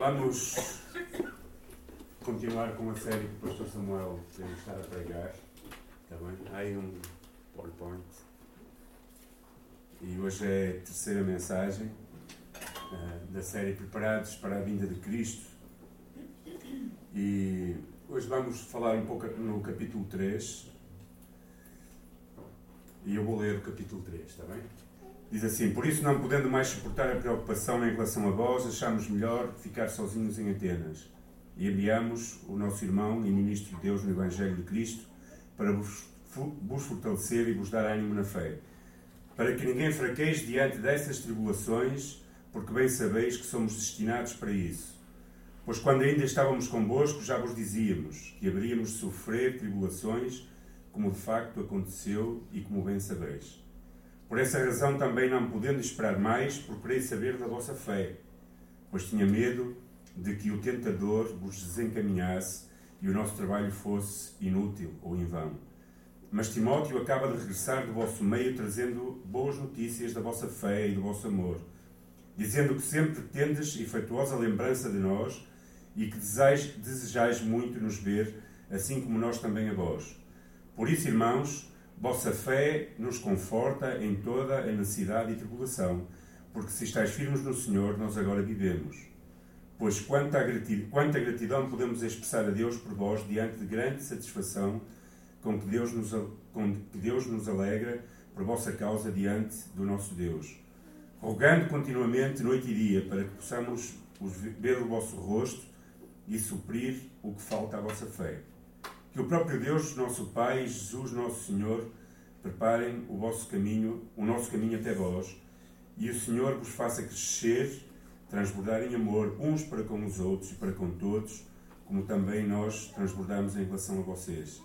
Vamos continuar com a série que o Pastor Samuel tem estado a pregar. Está bem? Há aí um PowerPoint. E hoje é a terceira mensagem uh, da série Preparados para a Vinda de Cristo. E hoje vamos falar um pouco no capítulo 3. E eu vou ler o capítulo 3, está bem? Diz assim: Por isso, não podendo mais suportar a preocupação em relação a vós, achamos melhor ficar sozinhos em Atenas. E enviamos o nosso irmão e ministro de Deus no Evangelho de Cristo para vos, vos fortalecer e vos dar ânimo na fé, para que ninguém fraqueje diante dessas tribulações, porque bem sabeis que somos destinados para isso. Pois quando ainda estávamos convosco, já vos dizíamos que haveríamos de sofrer tribulações, como de facto aconteceu e como bem sabeis. Por essa razão também não podendo esperar mais, procurei saber da vossa fé, pois tinha medo de que o tentador vos desencaminhasse e o nosso trabalho fosse inútil ou em vão. Mas Timóteo acaba de regressar do vosso meio trazendo boas notícias da vossa fé e do vosso amor, dizendo que sempre tendes efetuosa lembrança de nós e que desejais, desejais muito nos ver, assim como nós também a vós. Por isso, irmãos, Vossa fé nos conforta em toda a necessidade e tribulação, porque se estáis firmes no Senhor, nós agora vivemos. Pois quanta gratidão, podemos expressar a Deus por vós diante de grande satisfação com que Deus nos, com que Deus nos alegra por vossa causa diante do nosso Deus. Rogando continuamente, noite e dia, para que possamos ver o vosso rosto e suprir o que falta à vossa fé que o próprio Deus, nosso Pai, Jesus, nosso Senhor, preparem o vosso caminho, o nosso caminho até vós, e o Senhor vos faça crescer, transbordar em amor uns para com os outros e para com todos, como também nós transbordamos em relação a vocês,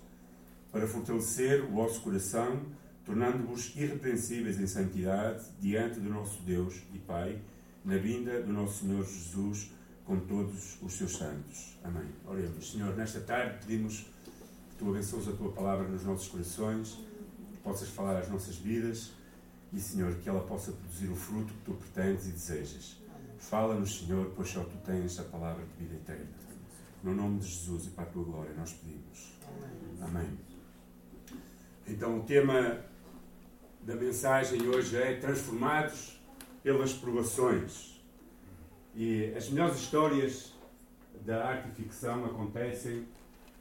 para fortalecer o vosso coração, tornando-vos irrepreensíveis em santidade diante do nosso Deus e Pai, na vinda do nosso Senhor Jesus com todos os seus santos. Amém. Oremos. Senhor, nesta tarde pedimos tu abençoes a tua palavra nos nossos corações, que possas falar às nossas vidas e, Senhor, que ela possa produzir o fruto que tu pretendes e desejas. Fala-nos, Senhor, pois só tu tens a palavra de vida eterna. No nome de Jesus e para a tua glória nós pedimos. Amém. Então, o tema da mensagem hoje é Transformados pelas Provações. E as melhores histórias da arte e ficção acontecem,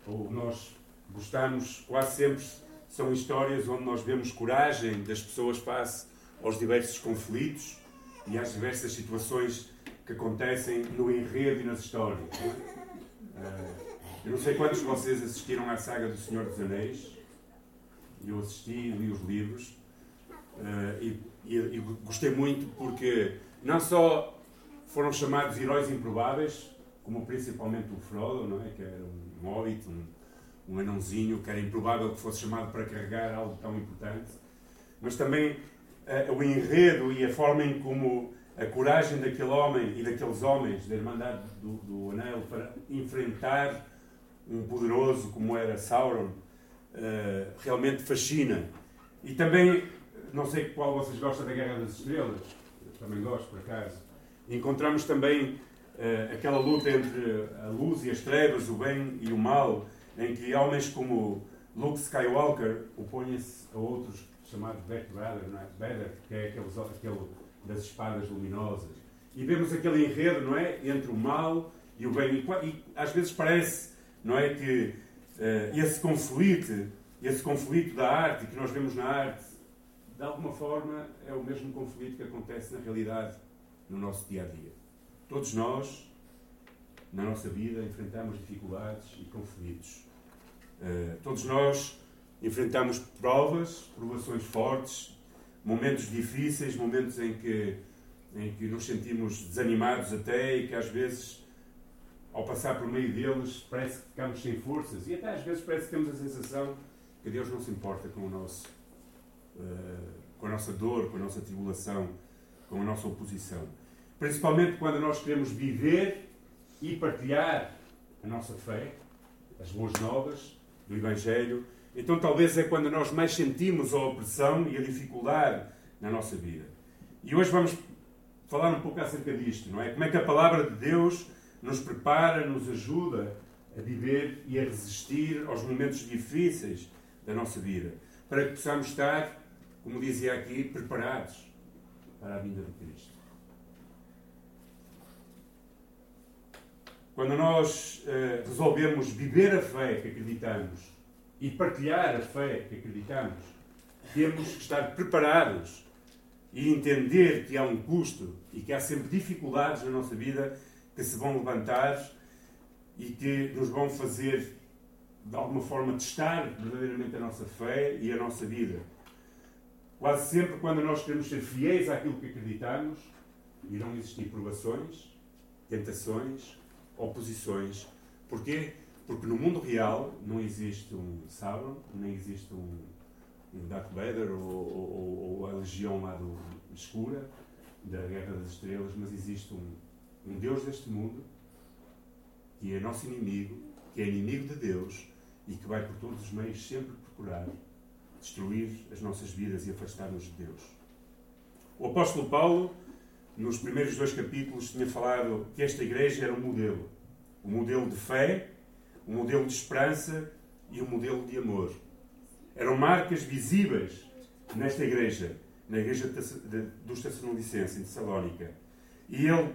ou nós gostamos quase sempre, são histórias onde nós vemos coragem das pessoas face aos diversos conflitos e às diversas situações que acontecem no enredo e nas histórias. Uh, eu não sei quantos de vocês assistiram à saga do Senhor dos Anéis. Eu assisti li os livros. Uh, e, e, e, gostei muito porque não só foram chamados heróis improváveis, como principalmente o Frodo, não é? que era um hobbit, um, um anãozinho que era improvável que fosse chamado para carregar algo tão importante, mas também uh, o enredo e a forma em como a coragem daquele homem e daqueles homens da Irmandade do, do Anel para enfrentar um poderoso como era Sauron uh, realmente fascina. E também, não sei qual vocês gostam da Guerra das Estrelas, também gosto por acaso. Encontramos também uh, aquela luta entre a luz e as trevas, o bem e o mal, em que homens como Luke Skywalker opõem-se a outros chamados Darth Vader, não é? Vader, que é aquele, aquele das espadas luminosas. E vemos aquele enredo, não é? Entre o mal e o bem. E, e às vezes parece, não é? Que uh, esse conflito, esse conflito da arte que nós vemos na arte, de alguma forma é o mesmo conflito que acontece na realidade no nosso dia a dia. Todos nós, na nossa vida, enfrentamos dificuldades e conflitos. Eh, todos nós enfrentamos provas, provações fortes, momentos difíceis, momentos em que, em que nos sentimos desanimados até e que às vezes, ao passar por meio deles, parece que ficamos sem forças e até às vezes parece que temos a sensação que Deus não se importa com, o nosso, uh, com a nossa dor, com a nossa tribulação, com a nossa oposição. Principalmente quando nós queremos viver e partilhar a nossa fé, as boas novas, do Evangelho, então talvez é quando nós mais sentimos a opressão e a dificuldade na nossa vida. E hoje vamos falar um pouco acerca disto, não é? Como é que a palavra de Deus nos prepara, nos ajuda a viver e a resistir aos momentos difíceis da nossa vida, para que possamos estar, como dizia aqui, preparados para a vinda de Cristo. Quando nós uh, resolvemos viver a fé que acreditamos e partilhar a fé que acreditamos, temos que estar preparados e entender que há um custo e que há sempre dificuldades na nossa vida que se vão levantar e que nos vão fazer, de alguma forma, testar verdadeiramente a nossa fé e a nossa vida. Quase sempre, quando nós queremos ser fiéis àquilo que acreditamos, irão existir provações, tentações, oposições. Porquê? Porque no mundo real não existe um Sauron, nem existe um, um Darth Vader ou, ou, ou, a legião lá do escura da Guerra das Estrelas, mas existe um, um Deus deste mundo que é nosso inimigo, que é inimigo de Deus e que vai por todos os meios sempre procurar destruir as nossas vidas e afastar-nos de Deus. O apóstolo Paulo, nos primeiros dois capítulos, tinha falado que esta igreja era um modelo. Um modelo de fé, um modelo de esperança e um modelo de amor. Eram marcas visíveis nesta igreja, na igreja dos Tessalonicenses, em Tessalónica. E ele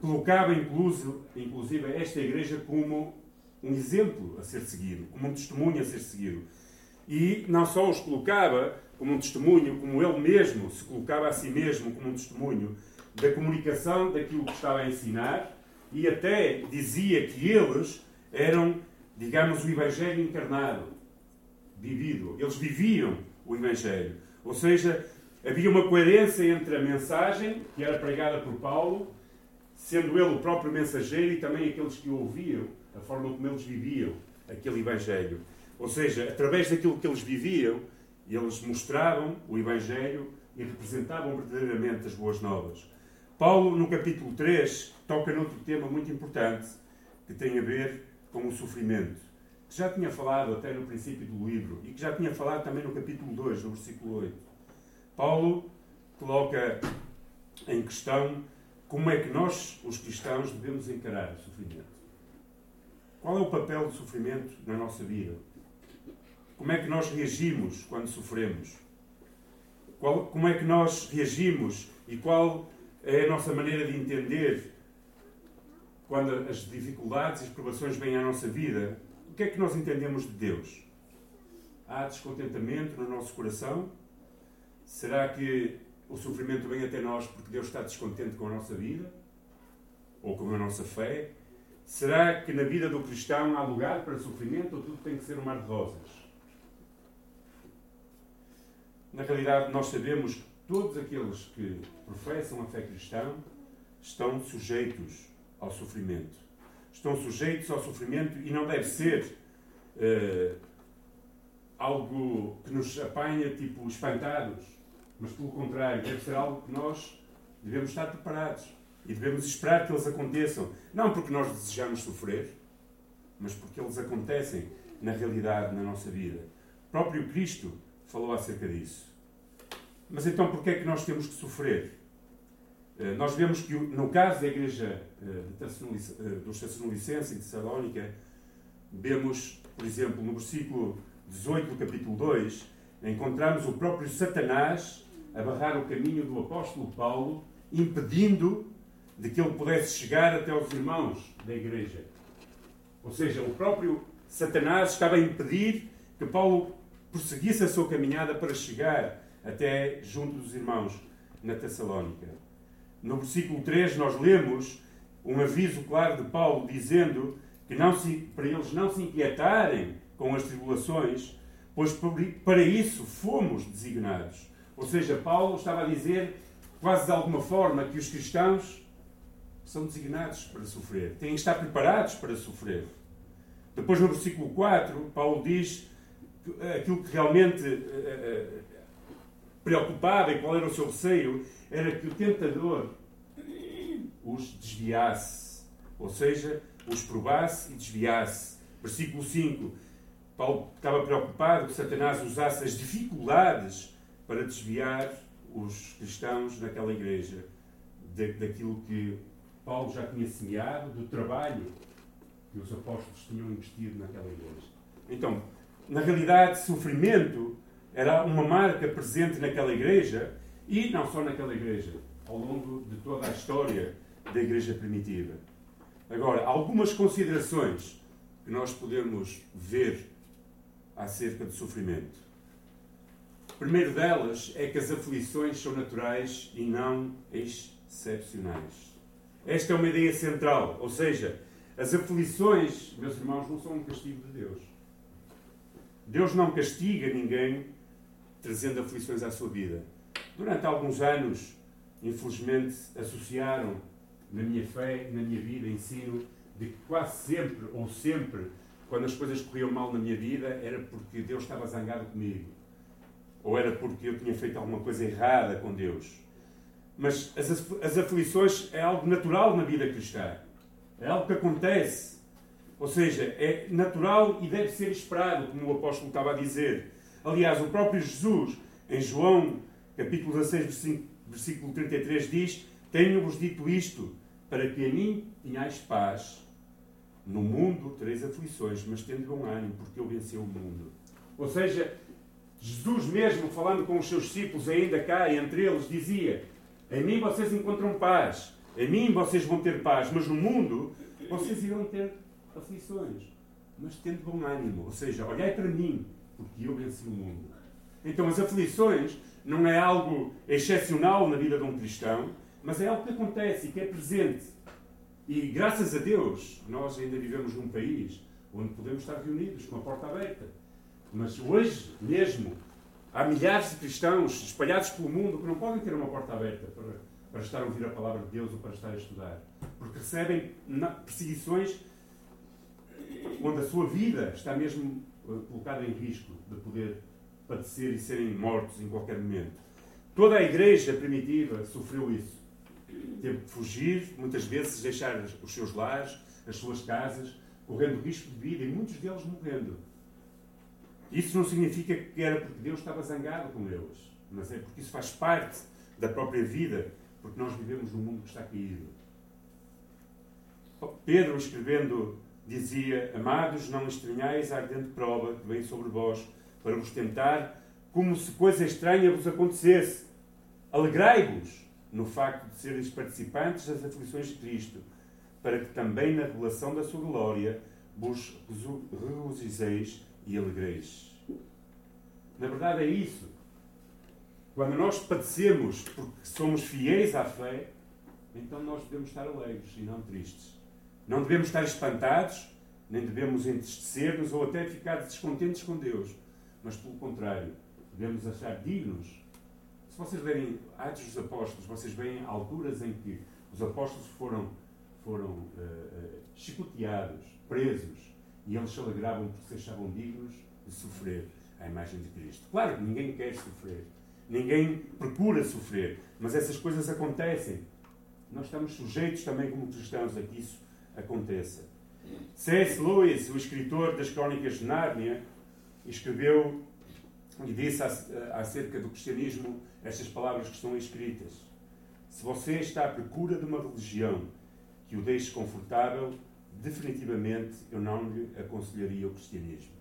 colocava incluso, inclusive esta igreja como um exemplo a ser seguido, como um testemunho a ser seguido. E não só os colocava como um testemunho, como ele mesmo se colocava a si mesmo como um testemunho da comunicação daquilo que estava a ensinar e até dizia que eles eram, digamos, o Evangelho encarnado, vivido. Eles viviam o Evangelho. Ou seja, havia uma coerência entre a mensagem que era pregada por Paulo sendo ele o próprio mensageiro e também aqueles que o ouviam, a forma como eles viviam aquele Evangelho. Ou seja, através daquilo que eles viviam, eles mostravam o Evangelho e representavam verdadeiramente as boas novas. Paulo, no capítulo 3, toca noutro tema muito importante que tem a ver com o sofrimento, que já tinha falado até no princípio do livro e que já tinha falado também no capítulo 2, no versículo 8. Paulo coloca em questão como é que nós, os cristãos, devemos encarar o sofrimento? Qual é o papel do sofrimento na nossa vida? Como é que nós reagimos quando sofremos? Qual, como é que nós reagimos e qual é a nossa maneira de entender quando as dificuldades e as provações vêm à nossa vida? O que é que nós entendemos de Deus? Há descontentamento no nosso coração? Será que o sofrimento vem até nós porque Deus está descontente com a nossa vida? Ou com a nossa fé? Será que na vida do cristão há lugar para sofrimento ou tudo tem que ser um mar de rosas? Na realidade, nós sabemos que todos aqueles que professam a fé cristã estão sujeitos ao sofrimento. Estão sujeitos ao sofrimento e não deve ser uh, algo que nos apanha, tipo, espantados mas pelo contrário, deve ser algo que nós devemos estar preparados e devemos esperar que eles aconteçam. Não porque nós desejamos sofrer, mas porque eles acontecem na realidade, na nossa vida. O próprio Cristo falou acerca disso. Mas então, porquê é que nós temos que sofrer? Eh, nós vemos que, no caso da igreja eh, eh, dos Tessalonicenses de Salónica, vemos, por exemplo, no versículo 18 do capítulo 2, encontramos o próprio Satanás a barrar o caminho do apóstolo Paulo, impedindo de que ele pudesse chegar até os irmãos da igreja. Ou seja, o próprio Satanás estava a impedir que Paulo prosseguisse a sua caminhada para chegar até junto dos irmãos na Tessalónica. No versículo 3 nós lemos um aviso claro de Paulo dizendo que não se, para eles não se inquietarem com as tribulações, pois para isso fomos designados. Ou seja, Paulo estava a dizer, quase de alguma forma, que os cristãos são designados para sofrer, têm que estar preparados para sofrer. Depois, no versículo 4, Paulo diz eh, aquilo que realmente uh, preocupava e qual era o seu receio era que o tentador os desviasse, ou seja, os provasse e desviasse. Versículo 5, Paulo estava preocupado que Satanás usasse as dificuldades para desviar os cristãos naquela igreja daquilo que Paulo já tinha semeado, do trabalho que os apóstolos tinham investido naquela igreja. Então, na realidade, sofrimento era uma marca presente naquela igreja e não só naquela igreja, ao longo de toda a história da igreja primitiva. Agora, algumas considerações que nós podemos ver acerca do sofrimento. Primeiro delas é que as aflições são naturais e não excepcionais. Esta é uma ideia central, ou seja, as aflições, meus irmãos, não são um castigo de Deus. Deus não castiga ninguém trazendo aflições à sua vida. Durante alguns anos, infelizmente, associaram na minha fé, na minha vida, ensino de que quase sempre ou sempre, quando as coisas corriam mal na minha vida, era porque Deus estava zangado comigo. Ou era porque eu tinha feito alguma coisa errada com Deus. Mas as, aflições é algo natural na vida cristã. É algo que acontece. Ou seja, é natural e deve ser esperado, como o apóstolo estava a dizer. Aliás, o próprio Jesus, em João, capítulo 16, versículo 33, diz: Tenho-vos dito isto, para que a mim tenhais paz. No mundo tereis aflições, mas tendo bom ânimo, porque eu venci o mundo. Ou seja, Jesus mesmo, falando com os seus discípulos, ainda cá, entre eles, dizia: Em mim vocês encontram paz, em mim vocês vão ter paz, mas no mundo vocês irão ter aflições. Mas tendo bom ânimo, ou seja, olhai para mim, porque eu venci o mundo. Então as aflições não é algo excepcional na vida de um cristão, mas é algo que acontece e que é presente. E graças a Deus, nós ainda vivemos num país onde podemos estar reunidos com a porta aberta. Mas hoje mesmo há milhares de cristãos espalhados pelo mundo que não podem ter uma porta aberta para, para estar a ouvir a palavra de Deus ou para estar a estudar. Porque recebem perseguições onde a sua vida está mesmo eh, colocada em risco de poder padecer e serem mortos em qualquer momento. Toda a igreja primitiva sofreu isso teve de fugir, muitas vezes deixar os seus lares, as suas casas, correndo risco de vida e muitos deles morrendo. Isso não significa que era porque Deus estava zangado com eles, mas é porque isso faz parte da própria vida, porque nós vivemos num mundo que está caído. Pedro, escrevendo, dizia: Amados, não estranhais a ardente prova que vem sobre vós para vos tentar, como se coisa estranha vos acontecesse. Alegrai-vos no facto de seres participantes das aflições de Cristo, para que também na revelação da sua glória vos regozijeis e alegreis. Na verdade é isso. Quando nós padecemos porque somos fiéis à fé, então nós devemos estar alegres e não tristes. Não devemos estar espantados, nem devemos entristecer-nos ou até ficar descontentes com Deus. Mas, pelo contrário, devemos achar dignos se vocês lerem Atos dos Apóstolos, vocês veem alturas em que os apóstolos foram, foram uh, uh, chicoteados, presos, e eles se alegravam porque se achavam dignos de sofrer à imagem de Cristo. Claro que ninguém quer sofrer, ninguém procura sofrer, mas essas coisas acontecem. Nós estamos sujeitos também, como cristãos, a que isso aconteça. C.S. Lewis, o escritor das Crónicas de Nárnia, escreveu e disse acerca do cristianismo estas palavras que estão escritas. Se você está à procura de uma religião que o deixe confortável, definitivamente eu não lhe aconselharia o cristianismo.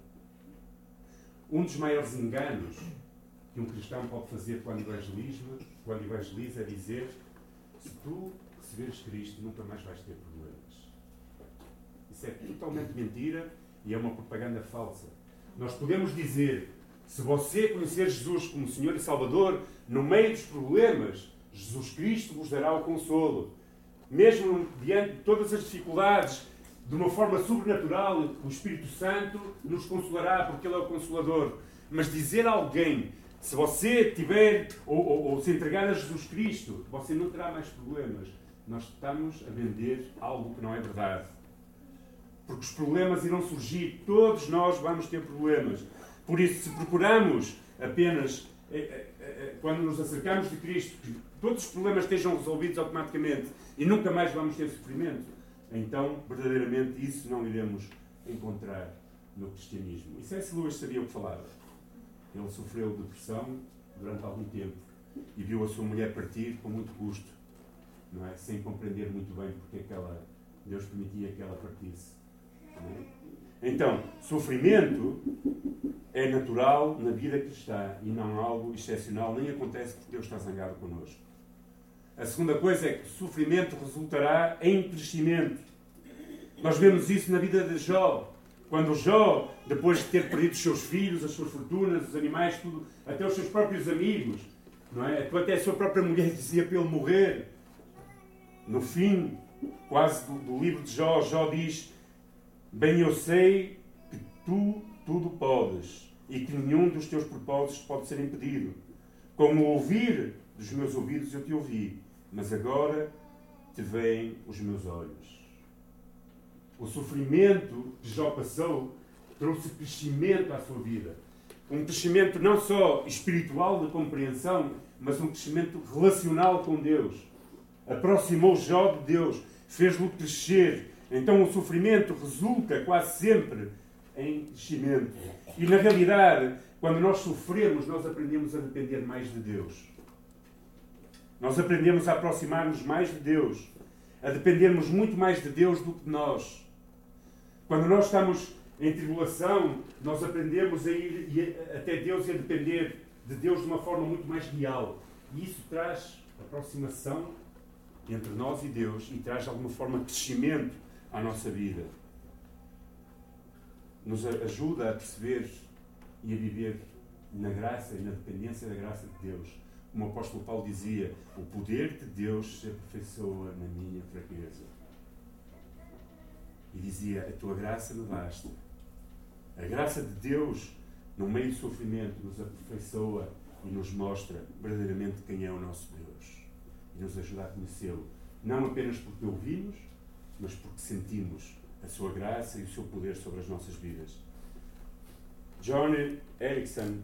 Um dos maiores enganos que um cristão pode fazer quando evangeliza, quando evangeliza é dizer se tu receberes Cristo nunca mais vais ter problemas. Isso é totalmente mentira e é uma propaganda falsa. Nós podemos dizer se você conhecer Jesus como Senhor e Salvador, no meio dos problemas, Jesus Cristo vos dará o consolo. Mesmo diante de todas as dificuldades, de uma forma sobrenatural, o Espírito Santo nos consolará, porque Ele é o Consolador. Mas dizer a alguém, se você tiver ou, ou, ou se entregar a Jesus Cristo, você não terá mais problemas. Nós estamos a vender algo que não é verdade. Porque os problemas irão surgir, todos nós vamos ter problemas. Por isso, se procuramos apenas, eh, eh, eh, quando nos acercamos de Cristo, que todos os problemas estejam resolvidos automaticamente e nunca mais vamos ter sofrimento, então, verdadeiramente, isso não iremos encontrar no cristianismo. E C.S. Lewis sabia o que falava. Ele sofreu depressão durante algum tempo e viu a sua mulher partir com muito custo. não é? Sem compreender muito bem porque aquela, Deus permitia que ela partisse. Então, sofrimento é natural na vida cristã e não algo excepcional, nem acontece porque Deus está zangado connosco. A segunda coisa é que sofrimento resultará em crescimento. Nós vemos isso na vida de Jó. Quando Jó, depois de ter perdido os seus filhos, as suas fortunas, os animais, tudo, até os seus próprios amigos, não é? Até a sua própria mulher dizia para ele morrer. No fim, quase do, do livro de Jó, Jó diz: Bem eu sei que tu tudo podes e que nenhum dos teus propósitos pode ser impedido. Como ouvir dos meus ouvidos eu te ouvi, mas agora te veem os meus olhos. O sofrimento que Jó passou trouxe crescimento à sua vida. Um crescimento não só espiritual de compreensão, mas um crescimento relacional com Deus. Aproximou Jó de Deus, fez-lo crescer. Então o sofrimento resulta quase sempre em crescimento. E na realidade, quando nós sofremos, nós aprendemos a depender mais de Deus. Nós aprendemos a aproximar-nos mais de Deus, a dependermos muito mais de Deus do que de nós. Quando nós estamos em tribulação, nós aprendemos a ir até Deus e a depender de Deus de uma forma muito mais real. E isso traz aproximação entre nós e Deus e traz de alguma forma crescimento à nossa vida. Nos ajuda a perceber e a viver na graça e na dependência da graça de Deus. Como o apóstolo Paulo dizia, o poder de Deus se aperfeiçoa na minha fraqueza. E dizia, a tua graça me basta. A graça de Deus, no meio do sofrimento, nos aperfeiçoa e nos mostra verdadeiramente quem é o nosso Deus. E nos ajuda a conhecê-lo. Não apenas porque ouvimos, mas porque sentimos a sua graça e o seu poder sobre as nossas vidas. John Erickson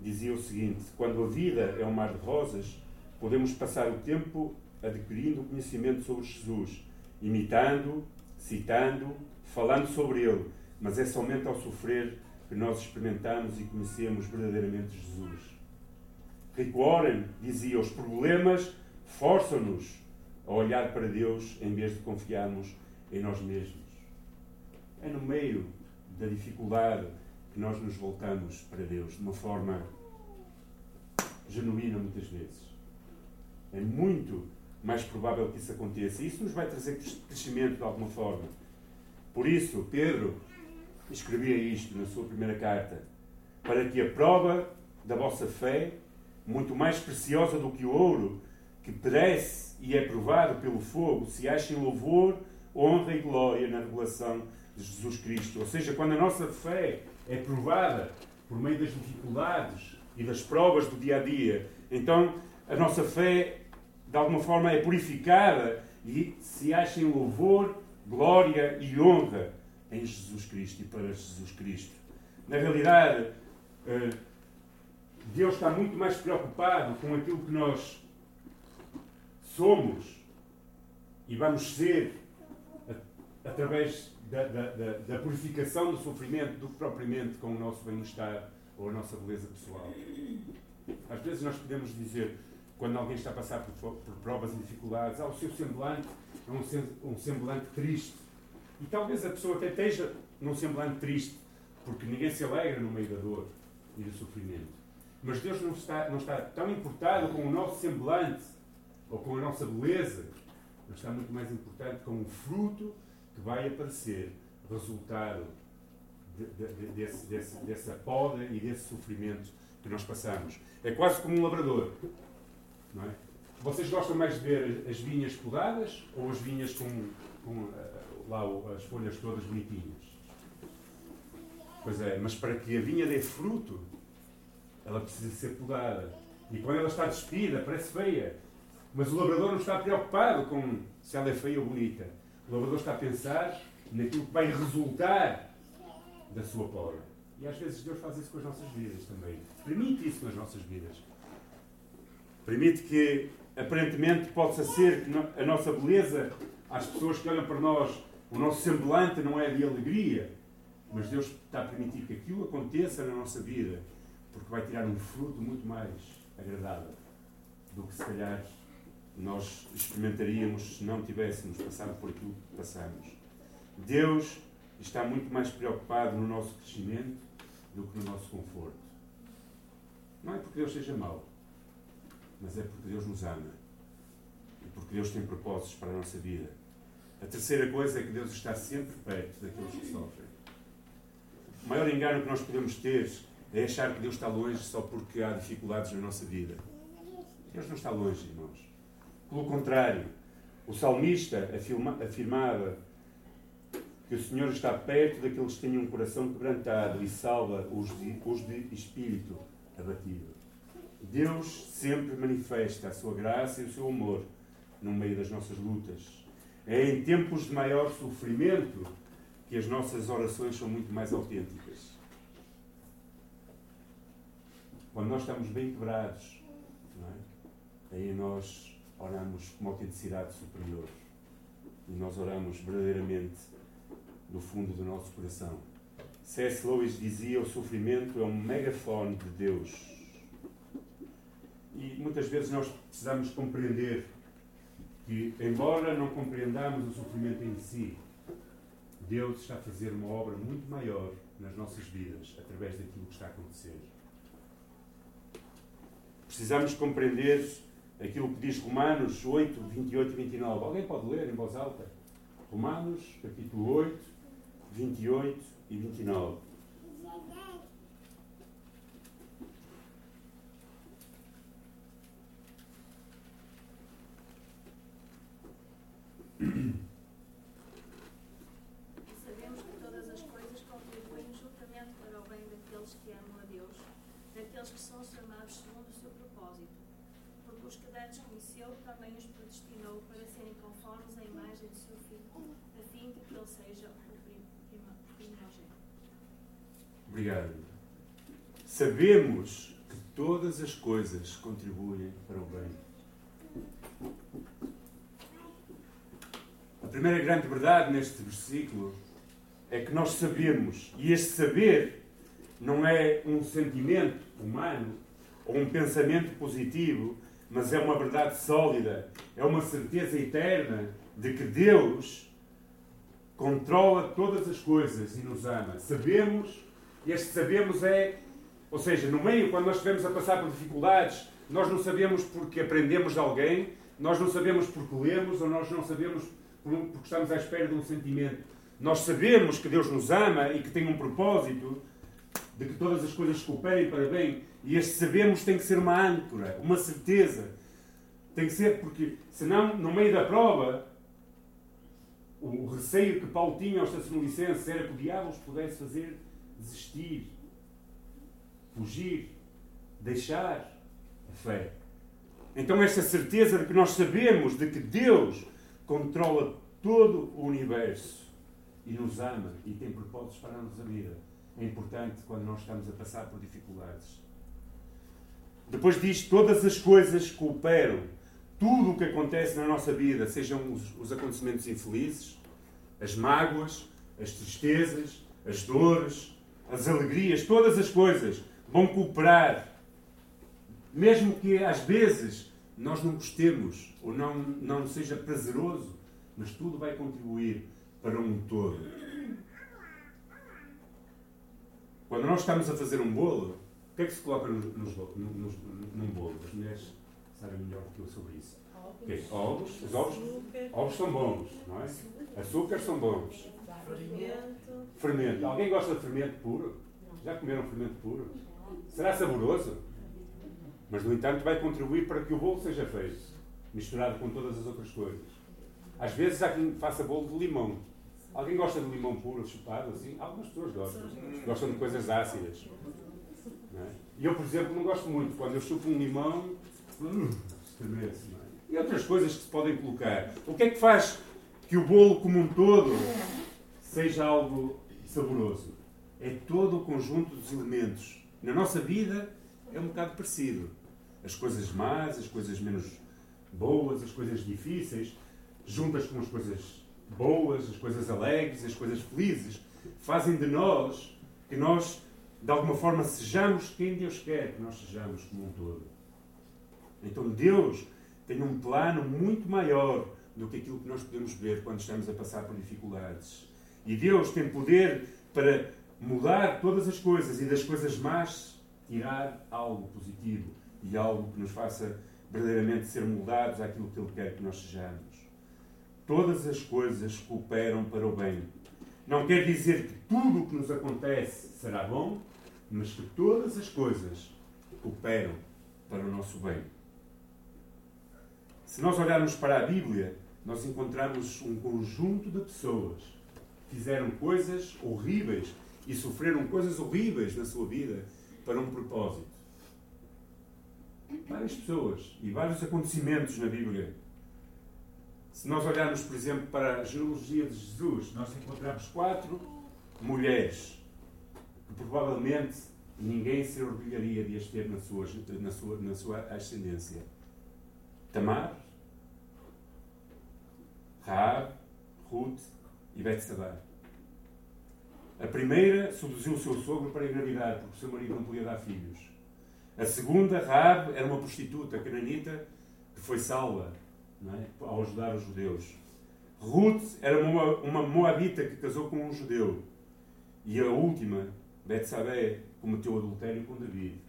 dizia o seguinte: quando a vida é um mar de rosas, podemos passar o tempo adquirindo conhecimento sobre Jesus, imitando, citando, falando sobre ele, mas é somente ao sofrer que nós experimentamos e conhecemos verdadeiramente Jesus. Rick Warren dizia: os problemas forçam-nos a olhar para Deus em vez de confiarmos em nós mesmos. É no meio da dificuldade que nós nos voltamos para Deus de uma forma genuína, muitas vezes. É muito mais provável que isso aconteça. Isso nos vai trazer crescimento de alguma forma. Por isso, Pedro escrevia isto na sua primeira carta: para que a prova da vossa fé, muito mais preciosa do que o ouro, que perece e é provado pelo fogo, se ache em louvor, honra e glória na revelação de Jesus Cristo. Ou seja, quando a nossa fé é provada por meio das dificuldades e das provas do dia a dia, então a nossa fé de alguma forma é purificada e se acha em louvor, glória e honra em Jesus Cristo e para Jesus Cristo. Na realidade, eh, Deus está muito mais preocupado com aquilo que nós somos e vamos ser através da, da, da, da purificação do sofrimento do que propriamente com o nosso bem-estar ou a nossa beleza pessoal. Às vezes nós podemos dizer, quando alguém está a passar por, por provas e dificuldades, ah, o seu semblante é um, um semblante triste. E talvez a pessoa até esteja num semblante triste, porque ninguém se alegra no meio da dor e do sofrimento. Mas Deus não está, não está tão importado com o nosso semblante ou com a nossa beleza, mas está muito mais importante com o fruto que vai aparecer, resultado de, de, de, desse, desse, dessa poda e desse sofrimento que nós passamos. É quase como um labrador. Não é? Vocês gostam mais de ver as vinhas podadas ou as vinhas com, com eh, lá as folhas todas bonitinhas? Pois é, mas para que a vinha dê fruto, ela precisa ser podada. E quando ela está despida, parece feia. Mas o labrador não está preocupado com se ela é feia ou bonita. O labrador está a pensar naquilo que vai resultar da sua poda. E às vezes Deus faz isso com as nossas vidas também. Permite isso nas nossas vidas. Permite que, aparentemente, possa ser que a nossa beleza, às pessoas que olham para nós, o nosso semblante não é de alegria, mas Deus está a permitir que aquilo aconteça na nossa vida, porque vai tirar um fruto muito mais agradável do que se calhar nós experimentaríamos se não tivéssemos passado por aquilo que passamos. Deus está muito mais preocupado no nosso crescimento do que no nosso conforto. Não é porque Deus seja mau, mas é porque Deus nos ama e porque Deus tem propósitos para a nossa vida. A terceira coisa é que Deus está sempre perto daqueles que sofrem. O maior engano que nós podemos ter é achar que Deus está longe só porque há dificuldades na nossa vida. Deus não está longe, irmãos. Pelo contrário, o salmista afirmava que o Senhor está perto daqueles que têm um coração quebrantado e salva os de, os de espírito abatido. Deus sempre manifesta a sua graça e o seu amor no meio das nossas lutas. É em tempos de maior sofrimento que as nossas orações são muito mais autênticas. Quando nós estamos bem quebrados, é? aí nós oramos com uma autenticidade superior. E nós oramos verdadeiramente do fundo do nosso coração. C.S. Lewis dizia: o sofrimento é um megafone de Deus. E muitas vezes nós precisamos compreender que, embora não compreendamos o sofrimento em si, Deus está a fazer uma obra muito maior nas nossas vidas através daquilo que está a acontecer. Precisamos compreender aquilo que diz Romanos 8, 28 e 29. Alguém pode ler em voz alta? Romanos, capítulo 8, 28 e 29. Obrigado. Sabemos que todas as coisas contribuem para o bem. A primeira grande verdade neste versículo é que nós sabemos, e este saber não é um sentimento humano ou um pensamento positivo, mas é uma verdade sólida, é uma certeza eterna de que Deus controla todas as coisas e nos ama. Sabemos este sabemos é, ou seja, no meio, quando nós estivermos a passar por dificuldades, nós não sabemos porque aprendemos de alguém, nós não sabemos porque lemos, ou nós não sabemos porque estamos à espera de um sentimento. Nós sabemos que Deus nos ama e que tem um propósito de que todas as coisas cooperem para bem. E este sabemos tem que ser uma âncora, uma certeza. Tem que ser, porque senão, no meio da prova, o receio que Paulo tinha aos Tessalonicenses era que o diabo os pudesse fazer desistir, fugir, deixar a fé. Então, esta certeza de que nós sabemos de que Deus controla todo o universo e nos ama e tem propósitos para a nossa vida é importante quando nós estamos a passar por dificuldades. Depois diz: todas as coisas cooperam. Tudo o que acontece na nossa vida, sejam os, os acontecimentos infelizes, as mágoas, as tristezas, as dores, as alegrias, todas as coisas vão cooperar. Mesmo que às vezes nós não gostemos ou não, não seja prazeroso, mas tudo vai contribuir para um todo. Quando nós estamos a fazer um bolo, o que é que se coloca nos, nos, nos, num bolo? As mulheres sabem melhor do que eu sobre isso. Okay. Ovos. Os ovos, ovos são bons, não é? Açúcares são bons. Fermento. Alguém gosta de fermento puro? Já comeram fermento puro? Será saboroso? Mas, no entanto, vai contribuir para que o bolo seja feito, misturado com todas as outras coisas. Às vezes há quem faça bolo de limão. Alguém gosta de limão puro, chupado, assim? Algumas pessoas gostam. Gostam de coisas ácidas. É? E eu, por exemplo, não gosto muito. Quando eu chupo um limão, hum, estremece. É? E outras coisas que se podem colocar. O que é que faz que o bolo como um todo seja algo saboroso. É todo o conjunto dos elementos. Na nossa vida é um bocado parecido. As coisas más, as coisas menos boas, as coisas difíceis, juntas com as coisas boas, as coisas alegres, as coisas felizes, fazem de nós que nós, de alguma forma, sejamos quem Deus quer que nós sejamos como um todo. Então Deus tem um plano muito maior do que aquilo que nós podemos ver quando estamos a passar por dificuldades. E Deus tem poder para mudar todas as coisas e das coisas más tirar algo positivo e algo que nos faça verdadeiramente ser moldados àquilo que Ele quer que nós sejamos. Todas as coisas cooperam para o bem. Não quer dizer que tudo o que nos acontece será bom, mas que todas as coisas cooperam para o nosso bem. Se nós olharmos para a Bíblia, nós encontramos um conjunto de pessoas fizeram coisas horríveis e sofreram coisas horríveis na sua vida para um propósito. Várias pessoas e vários acontecimentos na Bíblia. Se nós olharmos, por exemplo, para a genealogia de Jesus, nós encontramos quatro mulheres que provavelmente ninguém se orgulharia de as ter na sua, na sua, na sua ascendência. Tamar, Raab, Ruth e Betsabá. A primeira seduziu o seu sogro para engravidar, porque o seu marido não podia dar filhos. A segunda, Raab, era uma prostituta cananita que foi salva é? ao ajudar os judeus. Ruth era uma, uma moabita que casou com um judeu. E a última, Betsabé, cometeu adultério com David.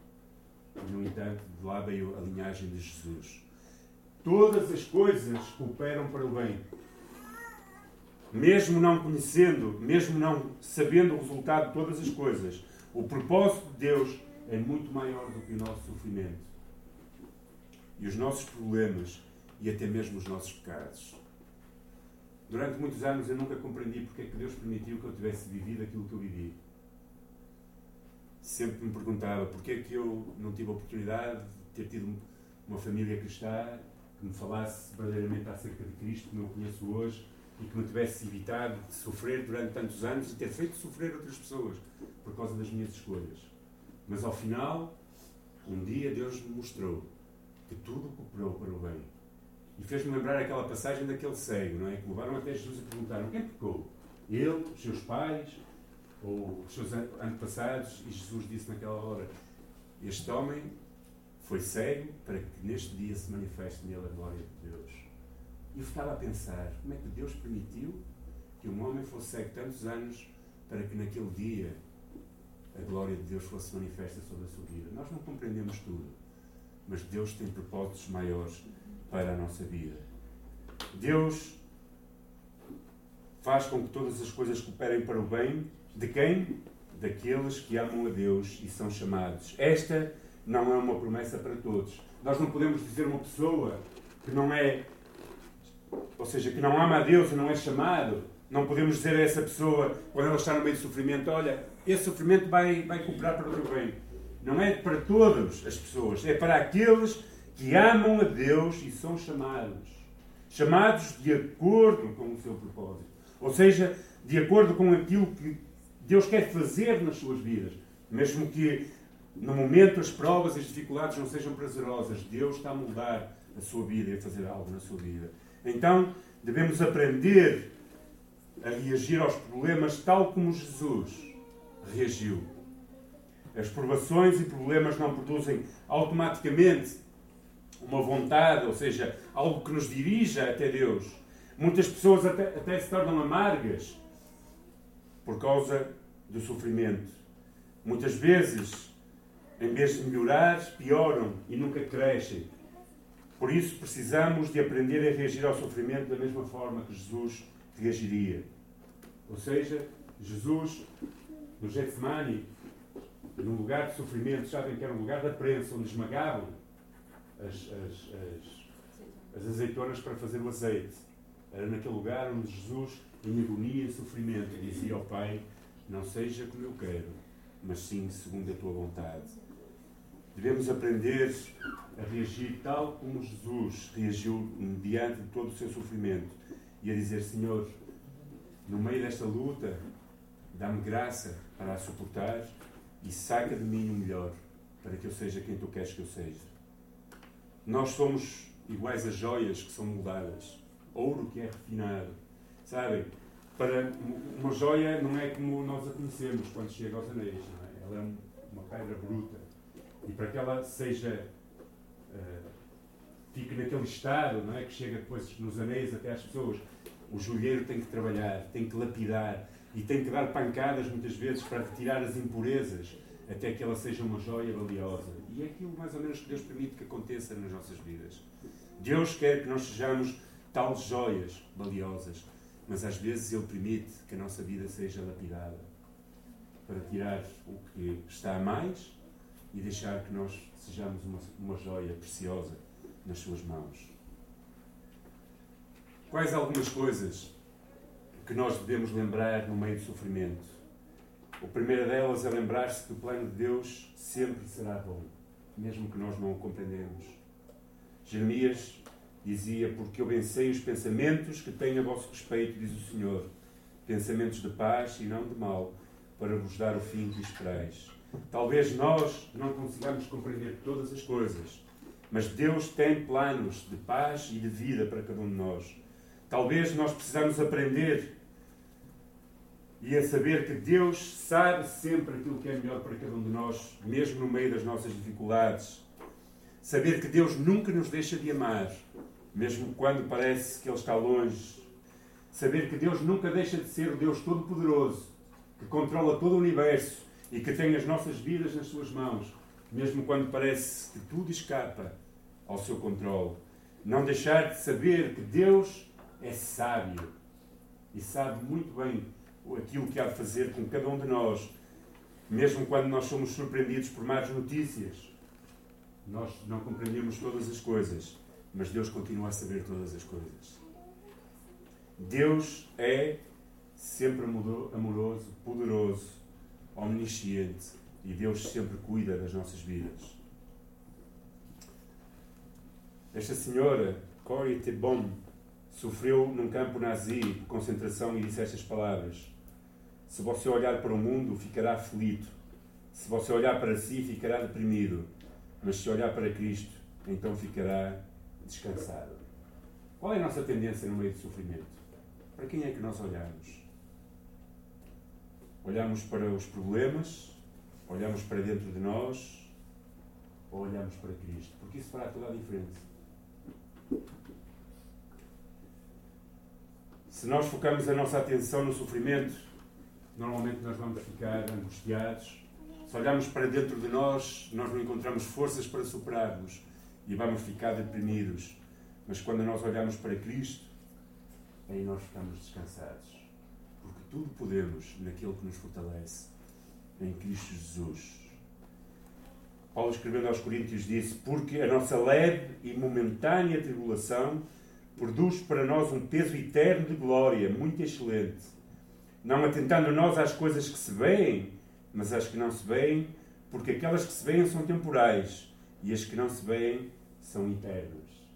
No entanto, de lá veio a linhagem de Jesus. Todas as coisas cooperam para o bem mesmo não conhecendo, mesmo não sabendo o resultado de todas as coisas, o propósito de Deus é muito maior do que o nosso sofrimento. E os nossos problemas e até mesmo os nossos pecados. Durante muitos anos eu nunca compreendi porque é que Deus permitiu que eu tivesse vivido aquilo que eu vivi. Sempre me perguntava porque é que eu não tive a oportunidade de ter tido uma família cristã que me falasse verdadeiramente acerca de Cristo, como eu conheço hoje, e que me tivesse evitado de sofrer durante tantos anos e ter feito sofrer outras pessoas por causa das minhas escolhas. Mas ao final, um dia Deus me mostrou que tudo cooperou para o bem. E fez-me lembrar aquela passagem daquele cego, não é? Que levaram até Jesus e perguntaram quem pecou? Ele, os seus pais ou os seus antepassados? E Jesus disse naquela hora: Este homem foi cego para que neste dia se manifeste nele a glória de Deus. E eu ficava a pensar, como é que Deus permitiu que um homem fosse cego tantos anos para que naquele dia a glória de Deus fosse manifesta sobre a sua vida? Nós não compreendemos tudo, mas Deus tem propósitos maiores para a nossa vida. Deus faz com que todas as coisas cooperem para o bem de quem? Daqueles que amam a Deus e são chamados. Esta não é uma promessa para todos. Nós não podemos dizer uma pessoa que não é ou seja, que não ama a Deus e não é chamado, não podemos dizer a essa pessoa, quando ela está no meio de sofrimento, olha, esse sofrimento vai, vai cooperar para o teu bem. Não é para todas as pessoas, é para aqueles que amam a Deus e são chamados. Chamados de acordo com o seu propósito. Ou seja, de acordo com aquilo que Deus quer fazer nas suas vidas. Mesmo que no momento as provas e as dificuldades não sejam prazerosas, Deus está a mudar a sua vida e a fazer algo na sua vida. Então, devemos aprender a reagir aos problemas tal como Jesus reagiu. As provações e problemas não produzem automaticamente uma vontade, ou seja, algo que nos dirija até Deus. Muitas pessoas até, até se tornam amargas por causa do sofrimento. Muitas vezes, em vez de melhorar, pioram e nunca crescem. Por isso precisamos de aprender a reagir ao sofrimento da mesma forma que Jesus reagiria. Ou seja, Jesus, no Getsemane, num lugar de sofrimento, sabem que era um lugar da prensa, onde esmagavam as, as, as, as azeitonas para fazer o azeite. Era naquele lugar onde Jesus, em agonia e sofrimento, dizia ao Pai: Não seja como eu quero, mas sim segundo a tua vontade. Devemos aprender a reagir tal como Jesus reagiu diante de todo o seu sofrimento e a dizer: Senhor, no meio desta luta, dá-me graça para a suportar e saca de mim o melhor para que eu seja quem tu queres que eu seja. Nós somos iguais a joias que são moldadas, ouro que é refinado. Sabem? Para uma joia não é como nós a conhecemos quando chega aos anéis, é? Ela é uma pedra bruta e para que ela seja uh, fique naquele estado, não é? Que chega depois nos anéis até às pessoas. O joelheiro tem que trabalhar, tem que lapidar e tem que dar pancadas muitas vezes para retirar as impurezas até que ela seja uma joia valiosa. E é aquilo mais ou menos que Deus permite que aconteça nas nossas vidas. Deus quer que nós sejamos tais joias valiosas, mas às vezes Ele permite que a nossa vida seja lapidada para tirar o que está a mais e deixar que nós sejamos uma, uma joia preciosa nas Suas mãos. Quais algumas coisas que nós devemos lembrar no meio do sofrimento? A primeira delas é lembrar-se que o plano de Deus sempre será bom, mesmo que nós não o compreendemos. Jeremias dizia: Porque eu vencei os pensamentos que tenho a vosso respeito, diz o Senhor, pensamentos de paz e não de mal, para vos dar o fim que esperais. Talvez nós não consigamos compreender todas as coisas, mas Deus tem planos de paz e de vida para cada um de nós. Talvez nós precisamos aprender e a saber que Deus sabe sempre aquilo que é melhor para cada um de nós, mesmo no meio das nossas dificuldades. Saber que Deus nunca nos deixa de amar, mesmo quando parece que Ele está longe. Saber que Deus nunca deixa de ser o Deus Todo-Poderoso, que controla todo o universo e que tem as nossas vidas nas Suas mãos, mesmo quando parece que tudo escapa ao seu controle. Não deixar de saber que Deus é sábio e sabe muito bem aquilo que há de fazer com cada um de nós, mesmo quando nós somos surpreendidos por más notícias. Nós não compreendemos todas as coisas, mas Deus continua a saber todas as coisas. Deus é sempre amoroso, poderoso, omnisciente e Deus sempre cuida das nossas vidas. Esta senhora, Corrie Tebom, sofreu num campo nazi de concentração e disse estas palavras: Se você olhar para o mundo, ficará aflito. Se você olhar para si, ficará deprimido. Mas se olhar para Cristo, então ficará descansado. Qual é a nossa tendência no meio do sofrimento? Para quem é que nós olhamos? Olhamos para os problemas? Olhamos para dentro de nós? Ou olhamos para Cristo? Porque isso fará toda a diferença. Se nós focamos a nossa atenção no sofrimento, normalmente nós vamos ficar angustiados. Se olharmos para dentro de nós, nós não encontramos forças para superarmos e vamos ficar deprimidos. Mas quando nós olhamos para Cristo, aí nós ficamos descansados. Tudo podemos naquele que nos fortalece, em Cristo Jesus. Paulo, escrevendo aos Coríntios, disse: Porque a nossa leve e momentânea tribulação produz para nós um peso eterno de glória, muito excelente. Não atentando nós às coisas que se veem, mas às que não se veem, porque aquelas que se veem são temporais e as que não se veem são eternas.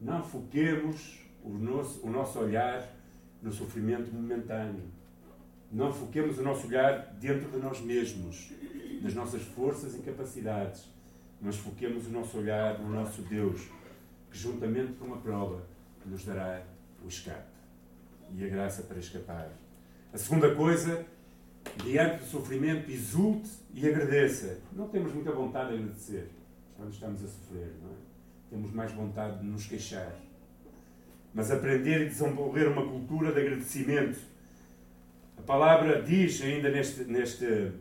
Não foquemos o nosso, o nosso olhar no sofrimento momentâneo. Não foquemos o nosso olhar dentro de nós mesmos, nas nossas forças e capacidades, mas foquemos o nosso olhar no nosso Deus, que juntamente com a prova nos dará o escape e a graça para escapar. A segunda coisa, diante do sofrimento, exulte e agradeça. Não temos muita vontade de agradecer quando estamos a sofrer, não é? Temos mais vontade de nos queixar. Mas aprender e desenvolver uma cultura de agradecimento. A palavra diz ainda neste, neste,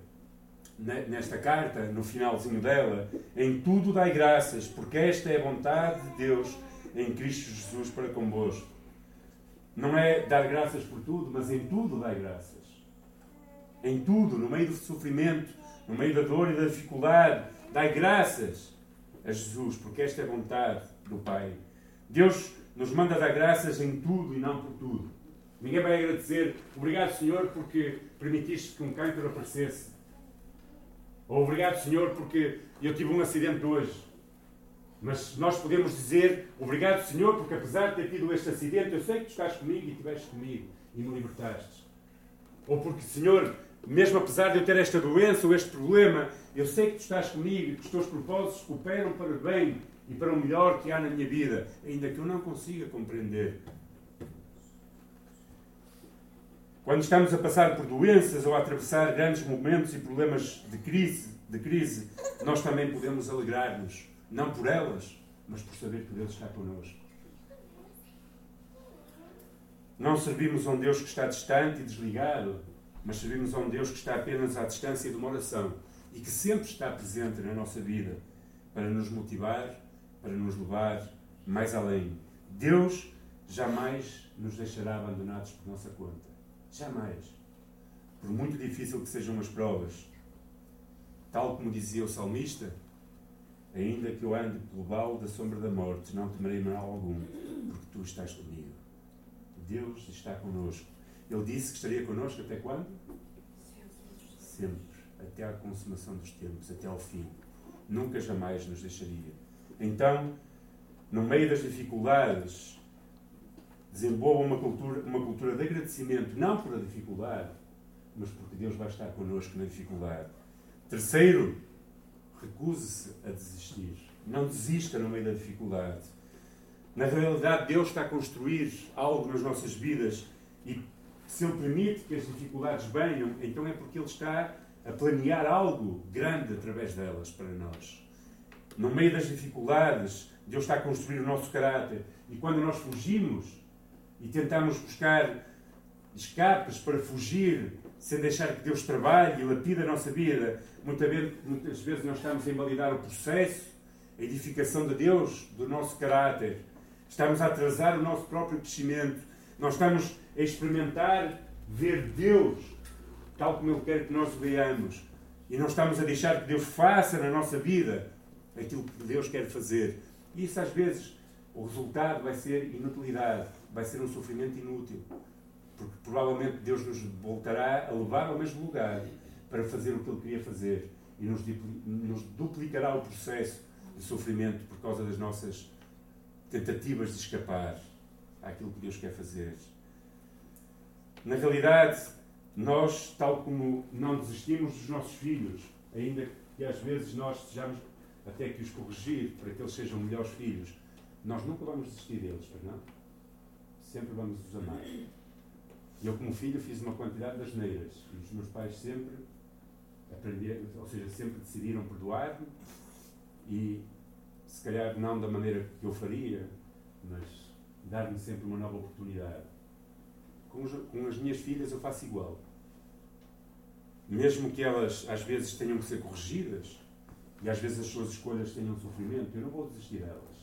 nesta carta, no finalzinho dela, em tudo dai graças, porque esta é a vontade de Deus em Cristo Jesus para convosco. Não é dar graças por tudo, mas em tudo dai graças. Em tudo, no meio do sofrimento, no meio da dor e da dificuldade, dai graças a Jesus, porque esta é a vontade do Pai. Deus nos manda dar graças em tudo e não por tudo. Ninguém vai agradecer, obrigado Senhor porque permitiste que um cancro aparecesse. Ou obrigado Senhor porque eu tive um acidente hoje. Mas nós podemos dizer obrigado, Senhor, porque apesar de ter tido este acidente, eu sei que tu estás comigo e estiveste comigo e me libertaste. Ou porque, Senhor, mesmo apesar de eu ter esta doença ou este problema, eu sei que tu estás comigo e que os teus propósitos cooperam para o bem e para o melhor que há na minha vida, ainda que eu não consiga compreender. Quando estamos a passar por doenças ou a atravessar grandes momentos e problemas de crise, de crise nós também podemos alegrar-nos não por elas, mas por saber que Deus está connosco. Não servimos a um Deus que está distante e desligado, mas servimos a um Deus que está apenas à distância de uma oração e que sempre está presente na nossa vida para nos motivar, para nos levar mais além. Deus jamais nos deixará abandonados por nossa conta. Jamais. Por muito difícil que sejam as provas, tal como dizia o salmista, ainda que eu ande pelo vale da sombra da morte, não temerei mal algum, porque tu estás comigo. Deus está conosco. Ele disse que estaria conosco até quando? Sempre. Até à consumação dos tempos, até ao fim. Nunca jamais nos deixaria. Então, no meio das dificuldades, desenvolva uma cultura, uma cultura de agradecimento, não por a dificuldade, mas porque Deus vai estar connosco na dificuldade. Terceiro, recuse-se a desistir. Não desista no meio da dificuldade. Na realidade, Deus está a construir algo nas nossas vidas e se Ele permite que as dificuldades venham, então é porque Ele está a planear algo grande através delas para nós. No meio das dificuldades, Deus está a construir o nosso caráter. E quando nós fugimos e tentamos buscar escapes para fugir, sem deixar que Deus trabalhe e lapida a nossa vida, muitas vezes, muitas vezes nós estamos a invalidar o processo, a edificação de Deus, do nosso caráter. Estamos a atrasar o nosso próprio crescimento. Nós estamos a experimentar ver Deus tal como Ele quer que nós o veamos. E não estamos a deixar que Deus faça na nossa vida aquilo que Deus quer fazer. E isso, às vezes, o resultado vai ser inutilidade, vai ser um sofrimento inútil. Porque provavelmente Deus nos voltará a levar ao mesmo lugar para fazer o que Ele queria fazer e nos, duplicará o processo de sofrimento por causa das nossas tentativas de escapar àquilo que Deus quer fazer. Na realidade, nós, tal como não desistimos dos nossos filhos, ainda que às vezes nós sejamos até que os corrigir para que eles sejam melhores filhos, nós nunca vamos desistir deles, não? Sempre vamos os amar. Eu, como filho, fiz uma quantidade de asneiras e os meus pais sempre aprenderam, ou seja, sempre decidiram perdoar-me e, se calhar, não da maneira que eu faria, mas dar-me sempre uma nova oportunidade. Com, os, com as minhas filhas, eu faço igual. Mesmo que elas, às vezes, tenham que ser corrigidas e, às vezes, as suas escolhas tenham sofrimento, eu não vou desistir delas.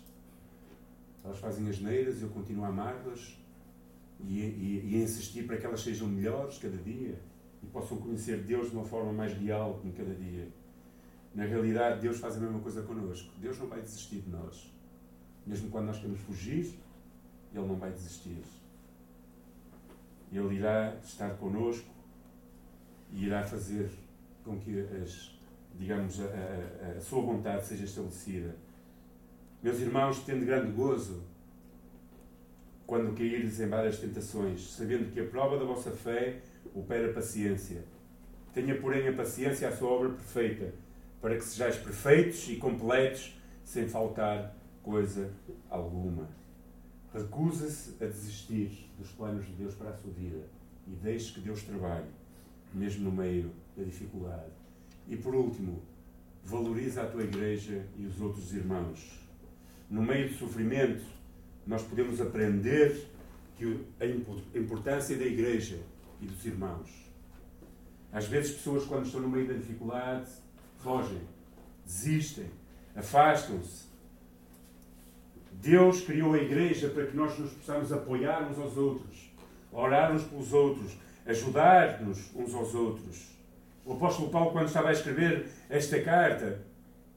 Elas fazem as neiras eu continuo a amar-las e, e, e insistir para que elas sejam melhores cada dia e possam conhecer Deus de uma forma mais real em cada dia. Na realidade, Deus faz a mesma coisa connosco. Deus não vai desistir de nós. Mesmo quando nós queremos fugir, Ele não vai desistir. Ele irá estar connosco e irá fazer com que as, digamos, a, a, a sua vontade seja estabelecida. Meus irmãos, tendo grande gozo, quando caíres em várias tentações, sabendo que a prova da vossa fé opera paciência. Tenha, porém, a paciência a sua obra perfeita, para que sejais perfeitos e completos, sem faltar coisa alguma. Recusa-se a desistir dos planos de Deus para a sua vida e deixe que Deus trabalhe, mesmo no meio da dificuldade. E por último, valoriza a tua igreja e os outros irmãos. No meio do sofrimento, nós podemos aprender que a importância da igreja e dos irmãos. Às vezes, pessoas, quando estão no meio da dificuldade, fogem, desistem, afastam-se. Deus criou a igreja para que nós nos possamos apoiar uns aos outros, orar uns pelos outros, ajudar-nos uns aos outros. O apóstolo Paulo, quando estava a escrever esta carta,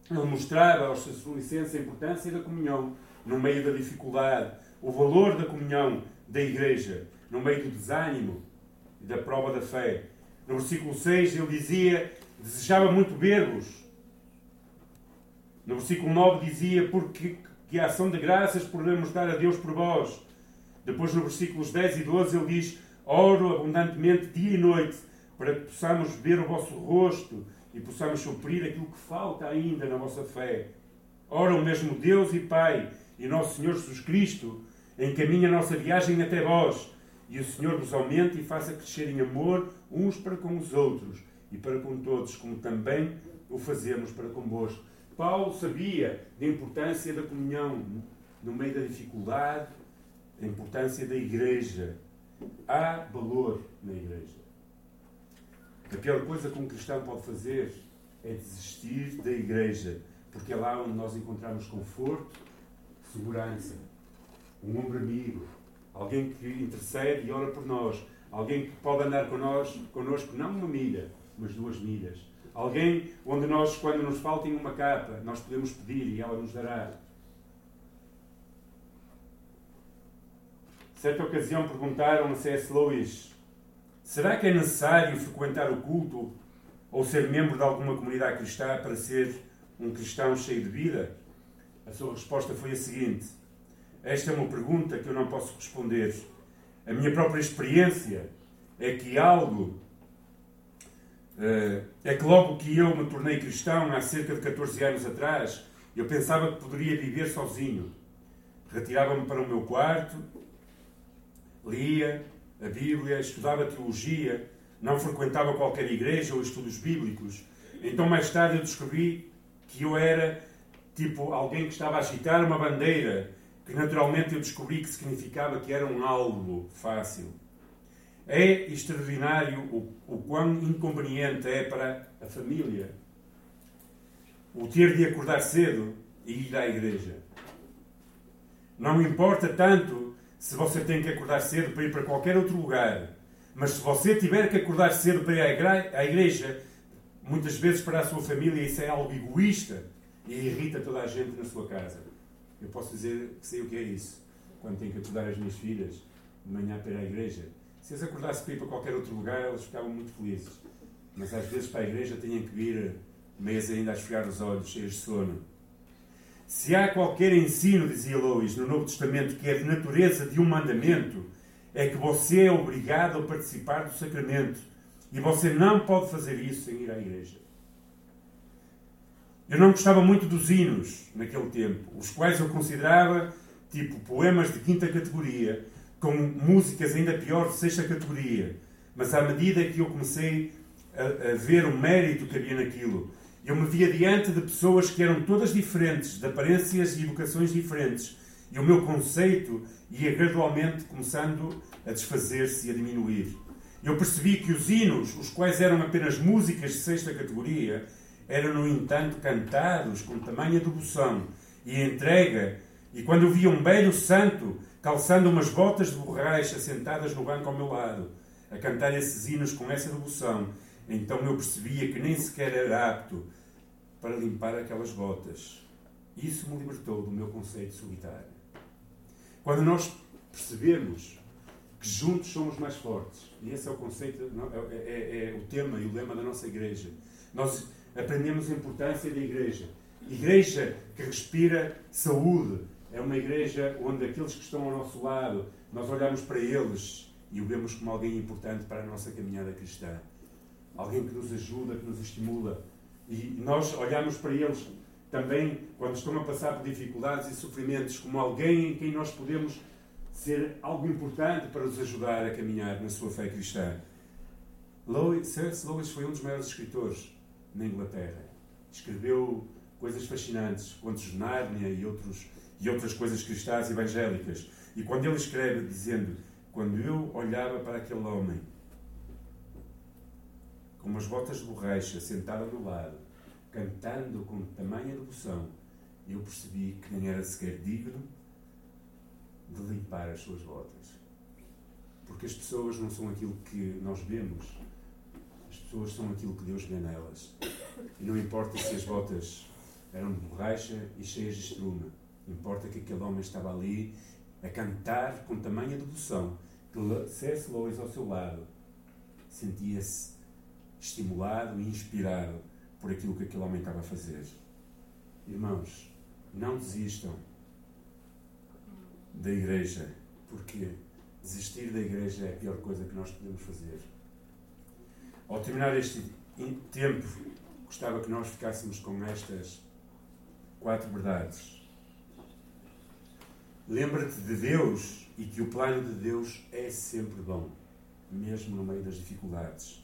ele mostrava aos licença a importância da comunhão no meio da dificuldade, o valor da comunhão da igreja, no meio do desânimo e da prova da fé. No versículo 6 ele dizia: Desejava muito ver-vos. No versículo 9 dizia: Porque que a ação de graças podemos dar a Deus por vós. Depois, no versículos 10 e 12, ele diz: Oro abundantemente dia e noite para que possamos ver o vosso rosto e possamos suprir aquilo que falta ainda na vossa fé. Ora, o mesmo Deus e Pai e nosso Senhor Jesus Cristo encaminha a nossa viagem até vós, e o Senhor vos aumente e faça crescer em amor uns para com os outros e para com todos, como também o fazemos para convosco. Paulo sabia da importância da comunhão no meio da dificuldade, a importância da igreja. Há valor na igreja. A pior coisa que um cristão pode fazer é desistir da igreja, porque é lá onde nós encontramos conforto, segurança, um ombro amigo, alguém que intercede e ora por nós, alguém que pode andar connosco, connosco não uma milha, mas duas milhas. Alguém onde nós, quando nos faltem uma capa, nós podemos pedir e ela nos dará. Certa ocasião perguntaram a C.S. Lewis: será que é necessário frequentar o culto ou ser membro de alguma comunidade cristã para ser um cristão cheio de vida? A sua resposta foi a seguinte: Esta é uma pergunta que eu não posso responder. A minha própria experiência é que algo. Eh, é que logo que eu me tornei cristão, há cerca de 14 anos atrás, eu pensava que poderia viver sozinho. Retirava-me para o meu quarto, lia a Bíblia, estudava teologia, não frequentava qualquer igreja ou estudos bíblicos. Então, mais tarde, eu descobri que eu era tipo alguém que estava a agitar uma bandeira, que naturalmente eu descobri que significava que era um algo fácil. É extraordinário o, o quão inconveniente é para a família o ter de acordar cedo e ir à igreja. Não importa tanto se você tem que acordar cedo para ir para qualquer outro lugar, mas se você tiver que acordar cedo para ir à igreja, muitas vezes para a sua família isso é algo egoísta e irrita toda a gente na sua casa. Eu posso dizer que sei o que é isso. Quando tenho que acordar as minhas filhas de manhã para ir à igreja. Se eles acordassem para ir para qualquer outro lugar, eles ficavam muito felizes. Mas às vezes para a igreja tinham que vir meias ainda a esfregar os olhos, cheios de sono. Se há qualquer ensino, dizia Lois, no Novo Testamento, que é de natureza de um mandamento, é que você é obrigado a participar do sacramento. E você não pode fazer isso sem ir à igreja. Eu não gostava muito dos hinos naquele tempo, os quais eu considerava tipo poemas de quinta categoria, com músicas ainda pior de sexta categoria. Mas à medida que eu comecei a, a ver o mérito que havia naquilo, eu me via diante de pessoas que eram todas diferentes, de aparências e educações diferentes, e o meu conceito ia gradualmente começando a desfazer-se e a diminuir. Eu percebi que os hinos, os quais eram apenas músicas de sexta categoria, eram, no entanto, cantados com tamanha devoção e entrega, e quando via um velho santo calçando umas botas de borracha sentadas no banco ao meu lado, a cantar esses hinos com essa devoção, então eu percebia que nem sequer era apto para limpar aquelas botas. Isso me libertou do meu conceito solitário. Quando nós percebemos que juntos somos mais fortes, e esse é o conceito, é, é, é o tema e o lema da nossa igreja, nós aprendemos a importância da igreja. Igreja que respira saúde. É uma igreja onde aqueles que estão ao nosso lado, nós olhamos para eles e o vemos como alguém importante para a nossa caminhada cristã. Alguém que nos ajuda, que nos estimula. E nós olhamos para eles também, quando estão a passar por dificuldades e sofrimentos, como alguém em quem nós podemos ser algo importante para os ajudar a caminhar na sua fé cristã. C.S. Lewis foi um dos maiores escritores na Inglaterra. Escreveu coisas fascinantes, contos de Nárnia e, outros, e outras coisas cristãs evangélicas. E quando ele escreve dizendo: Quando eu olhava para aquele homem com umas botas de borracha sentado meu lado, cantando com tamanha devoção, eu percebi que nem era sequer digno de limpar as suas botas. Porque as pessoas não são aquilo que nós vemos, pessoas são aquilo que Deus vê nelas. E não importa se as botas eram de borracha e cheias de estrume. Importa que aquele homem estava ali a cantar com tamanha devoção que C.S. Lewis ao seu lado sentia-se estimulado e inspirado por aquilo que aquele homem estava a fazer. Irmãos, não desistam da igreja, porque desistir da igreja é a pior coisa que nós podemos fazer. Ao terminar este tempo, gostava que nós ficássemos com estas quatro verdades. Lembra-te de Deus e que o plano de Deus é sempre bom, mesmo no meio das dificuldades.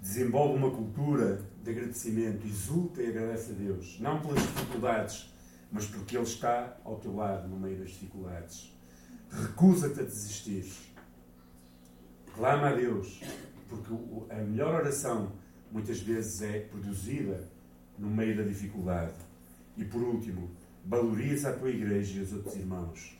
desenvolve uma cultura de agradecimento, exulta e agradece a Deus, não pelas dificuldades, mas porque Ele está ao teu lado no meio das dificuldades. Recusa-te a desistir. Clama a Deus, porque a melhor oração muitas vezes é produzida no meio da dificuldade. E por último, valoriza a tua igreja e os outros irmãos.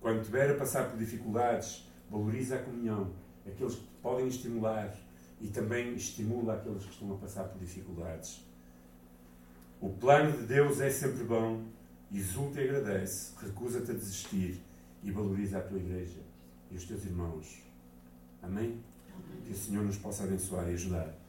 Quando tiver a passar por dificuldades, valoriza a comunhão, aqueles que te podem estimular e também estimula aqueles que estão a passar por dificuldades. O plano de Deus é sempre bom, exulta e agradece, recusa-te a desistir e valoriza a tua igreja e os teus irmãos. Amém? Que o Senhor nos possa abençoar e ajudar.